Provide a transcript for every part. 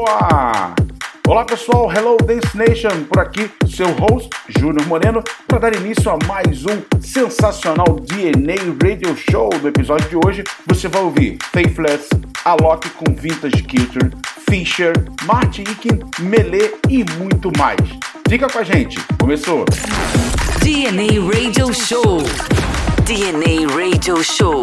Boa! Olá pessoal, Hello Dance Nation, por aqui, seu host Júnior Moreno, para dar início a mais um sensacional DNA Radio Show. No episódio de hoje, você vai ouvir Faithless, Alok com Vintage Culture, Fisher, Martin Ikin, Melee e muito mais. Fica com a gente, começou! DNA Radio Show. DNA Radio Show.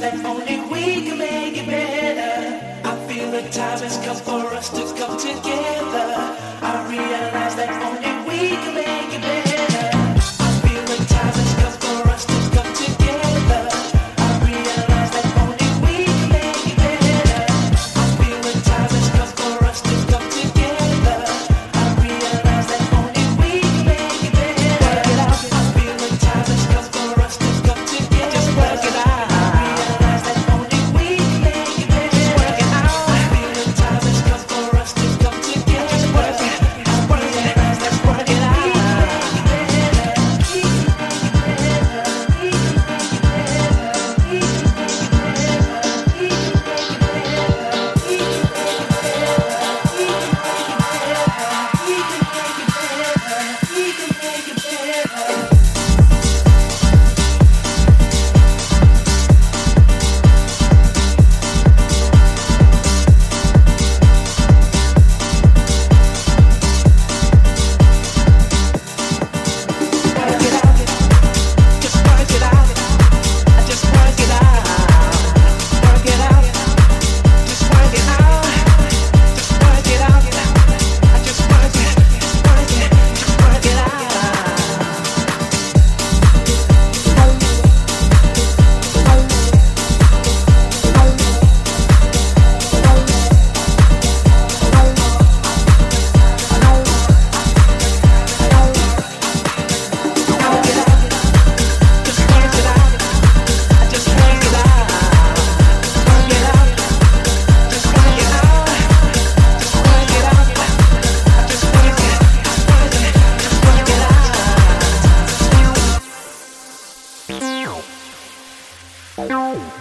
that only we can make it better. I feel the time has come for us to come together. No.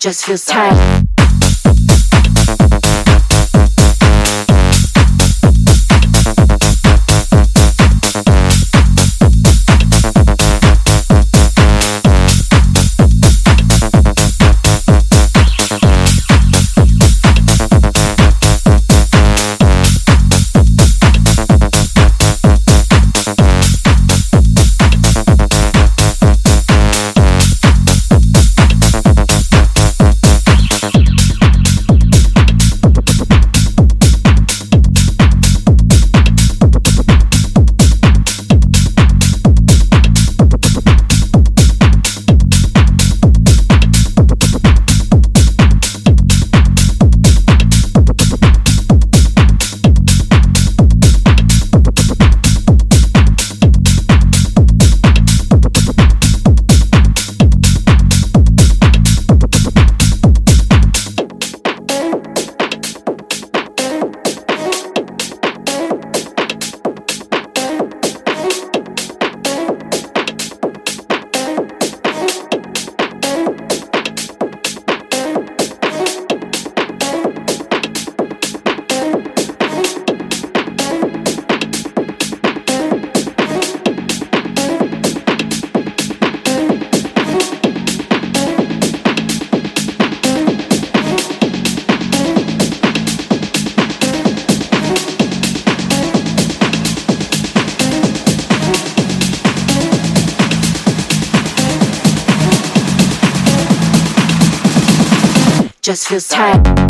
Just feels tight. Just feels tight.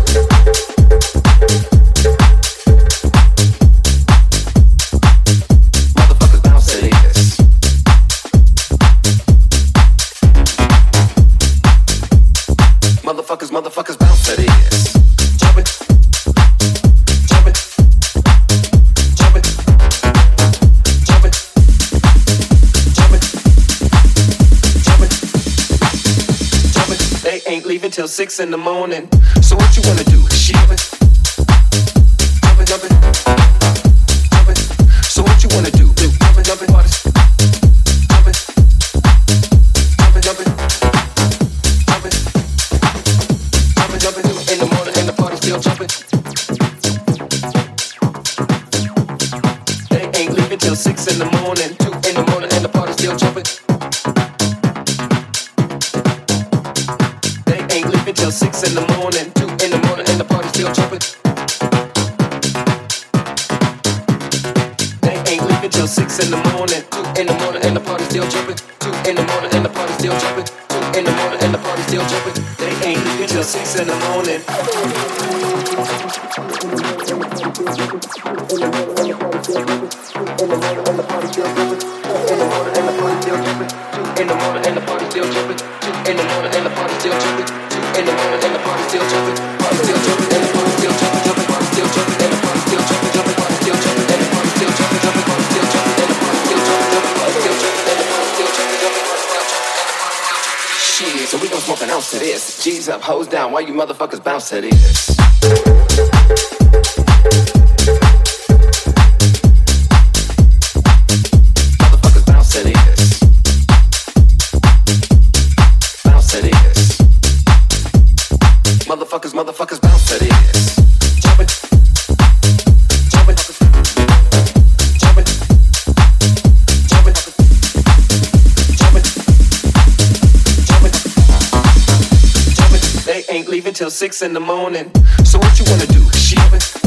Till six in the morning. So what you wanna do? Shiver? motherfuckers, motherfuckers. Till six in the morning. So what you wanna do? Jumping, jumping,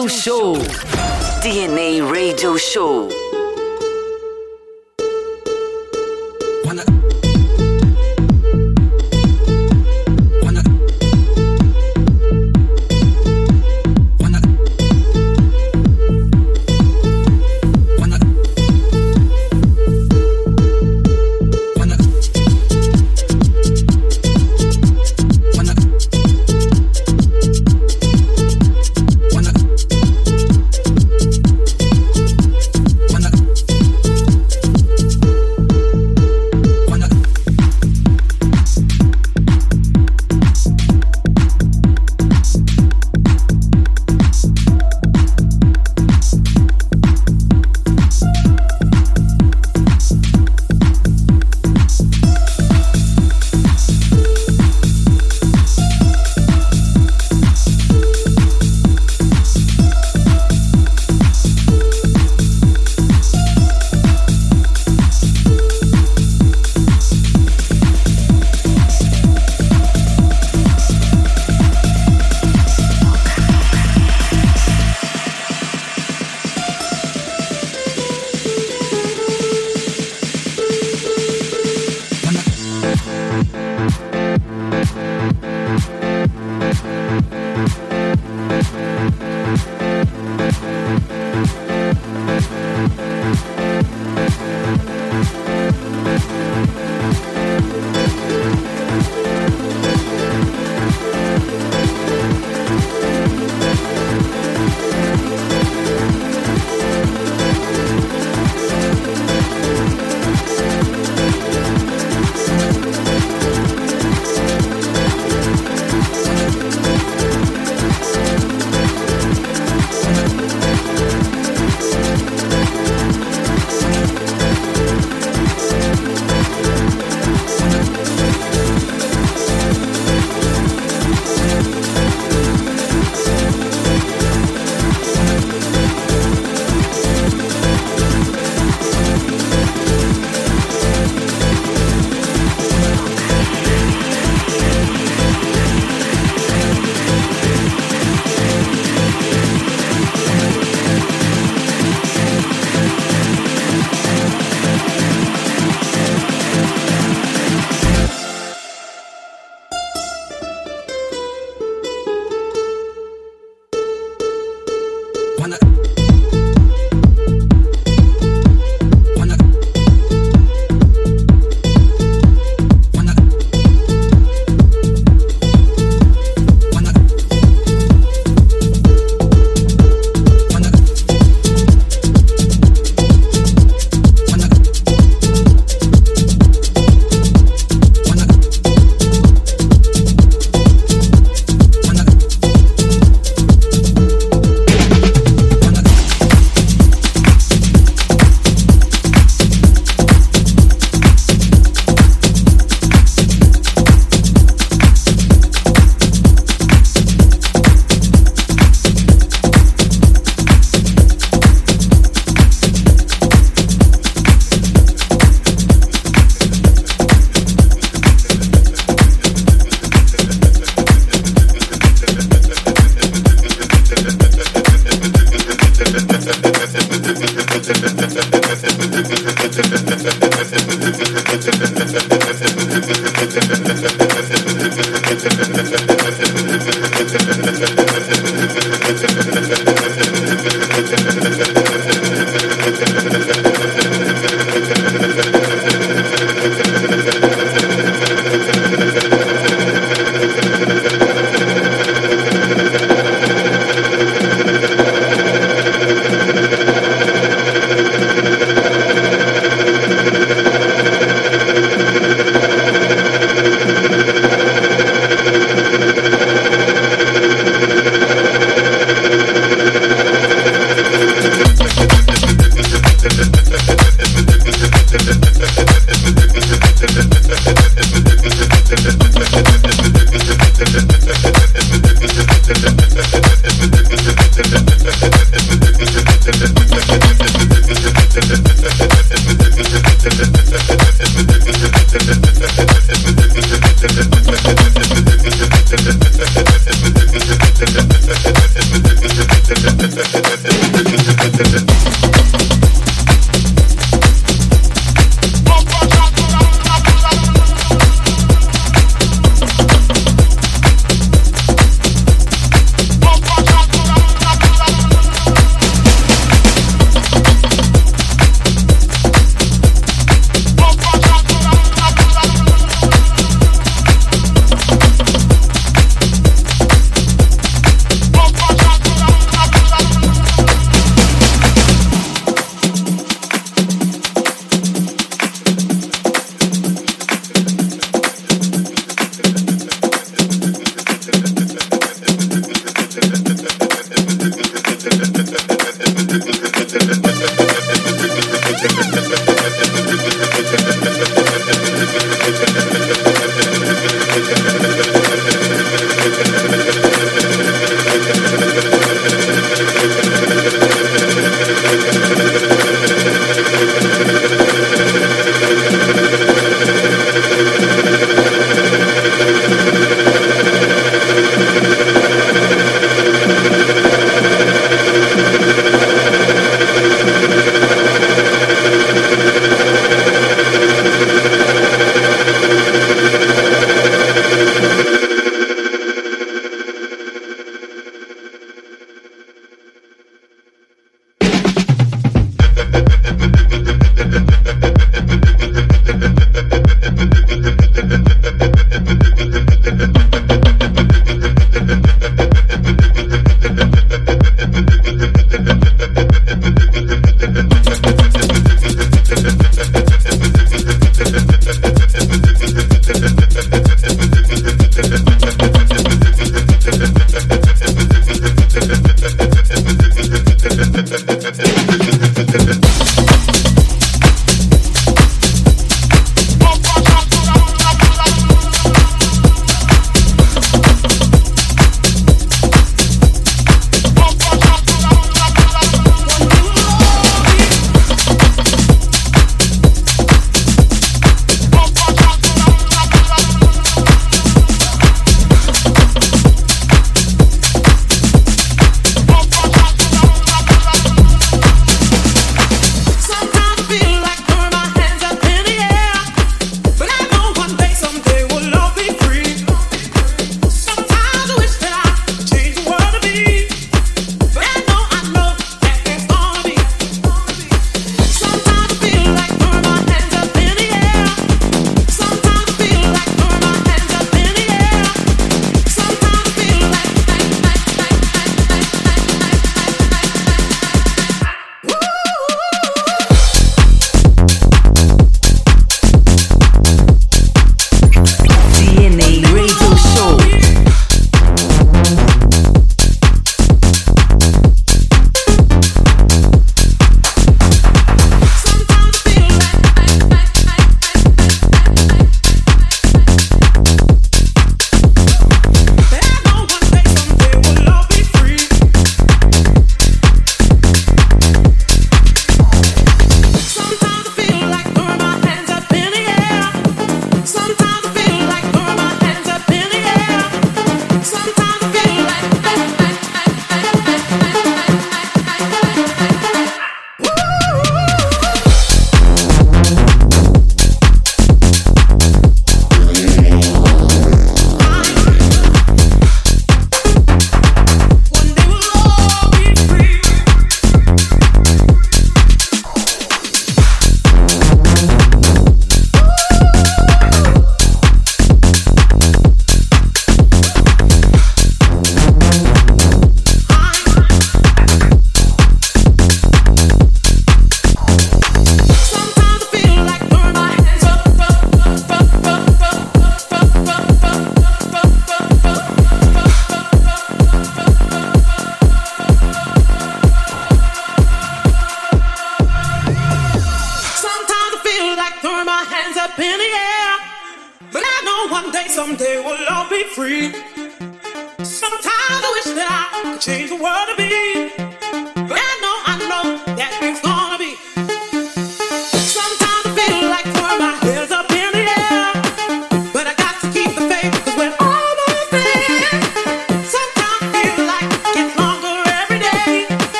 Radio Show. DNA Radio Show.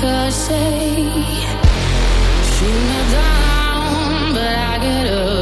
'Cause I say. Shoot me down, but I get up.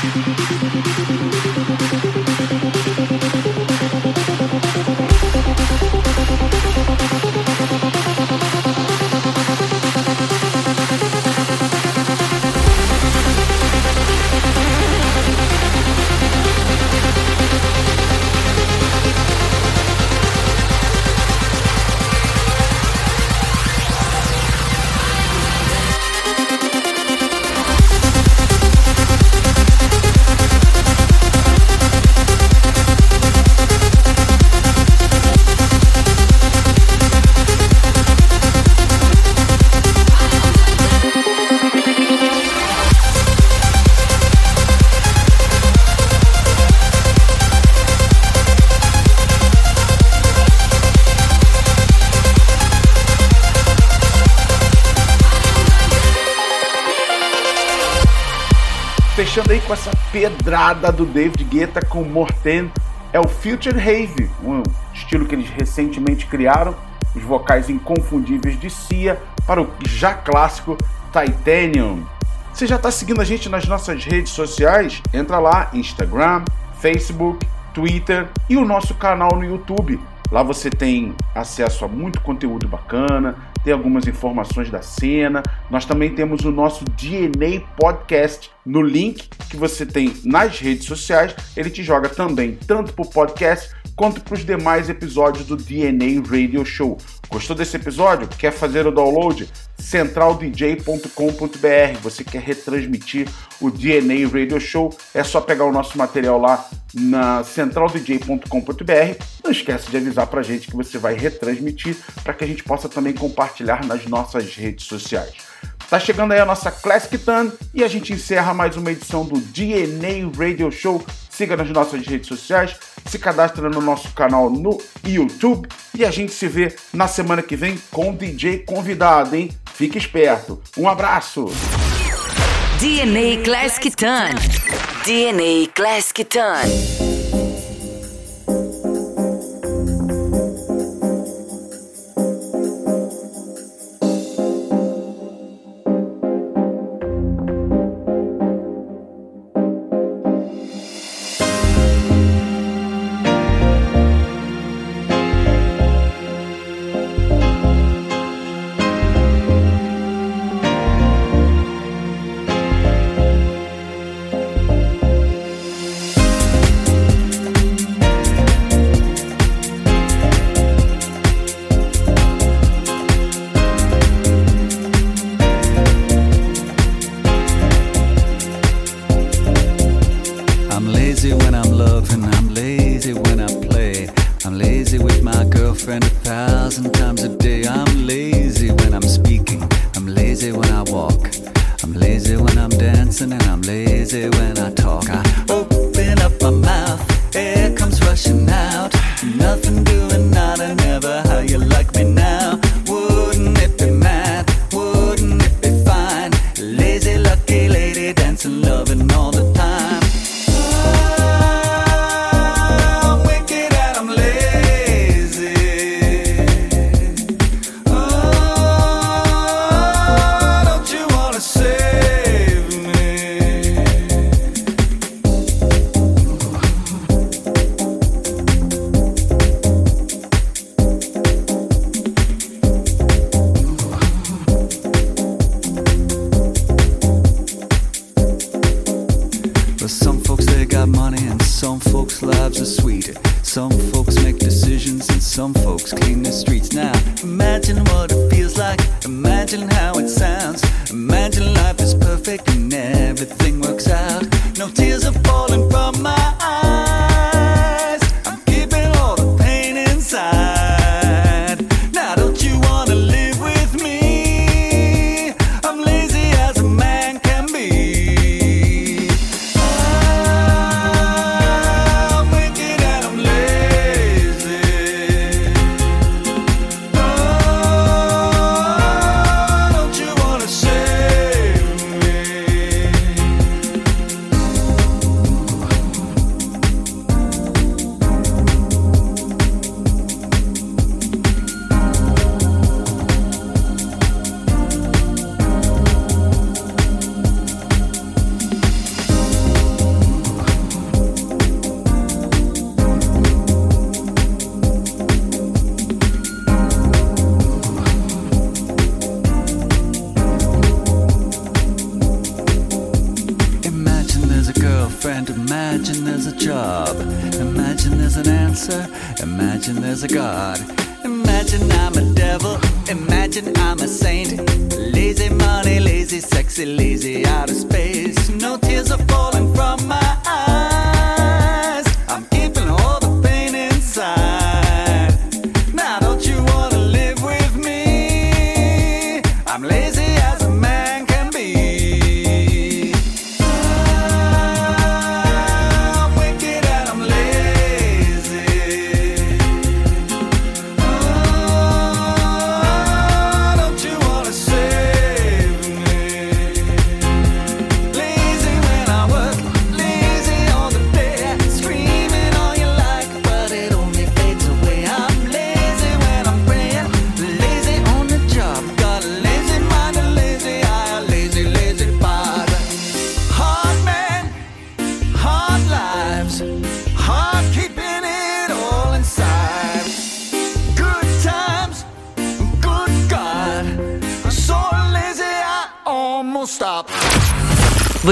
ハハハハ! Fechando aí com essa pedrada do David Guetta com Morten, é o Future Rave, um estilo que eles recentemente criaram, os vocais inconfundíveis de Cia para o já clássico Titanium. Você já está seguindo a gente nas nossas redes sociais? Entra lá, Instagram, Facebook, Twitter e o nosso canal no YouTube. Lá você tem acesso a muito conteúdo bacana, tem algumas informações da cena. Nós também temos o nosso DNA Podcast no link que você tem nas redes sociais. Ele te joga também tanto para o podcast quanto para os demais episódios do DNA Radio Show. Gostou desse episódio? Quer fazer o download? centraldj.com.br. Você quer retransmitir o DNA Radio Show? É só pegar o nosso material lá na centraldj.com.br. Não esquece de avisar pra gente que você vai retransmitir para que a gente possa também compartilhar nas nossas redes sociais. Tá chegando aí a nossa Classic Tan e a gente encerra mais uma edição do DNA Radio Show. Siga nas nossas redes sociais, se cadastre no nosso canal no YouTube e a gente se vê na semana que vem com o DJ convidado, hein? Fique esperto. Um abraço. DNA Classic Ton. DNA Classic Ton.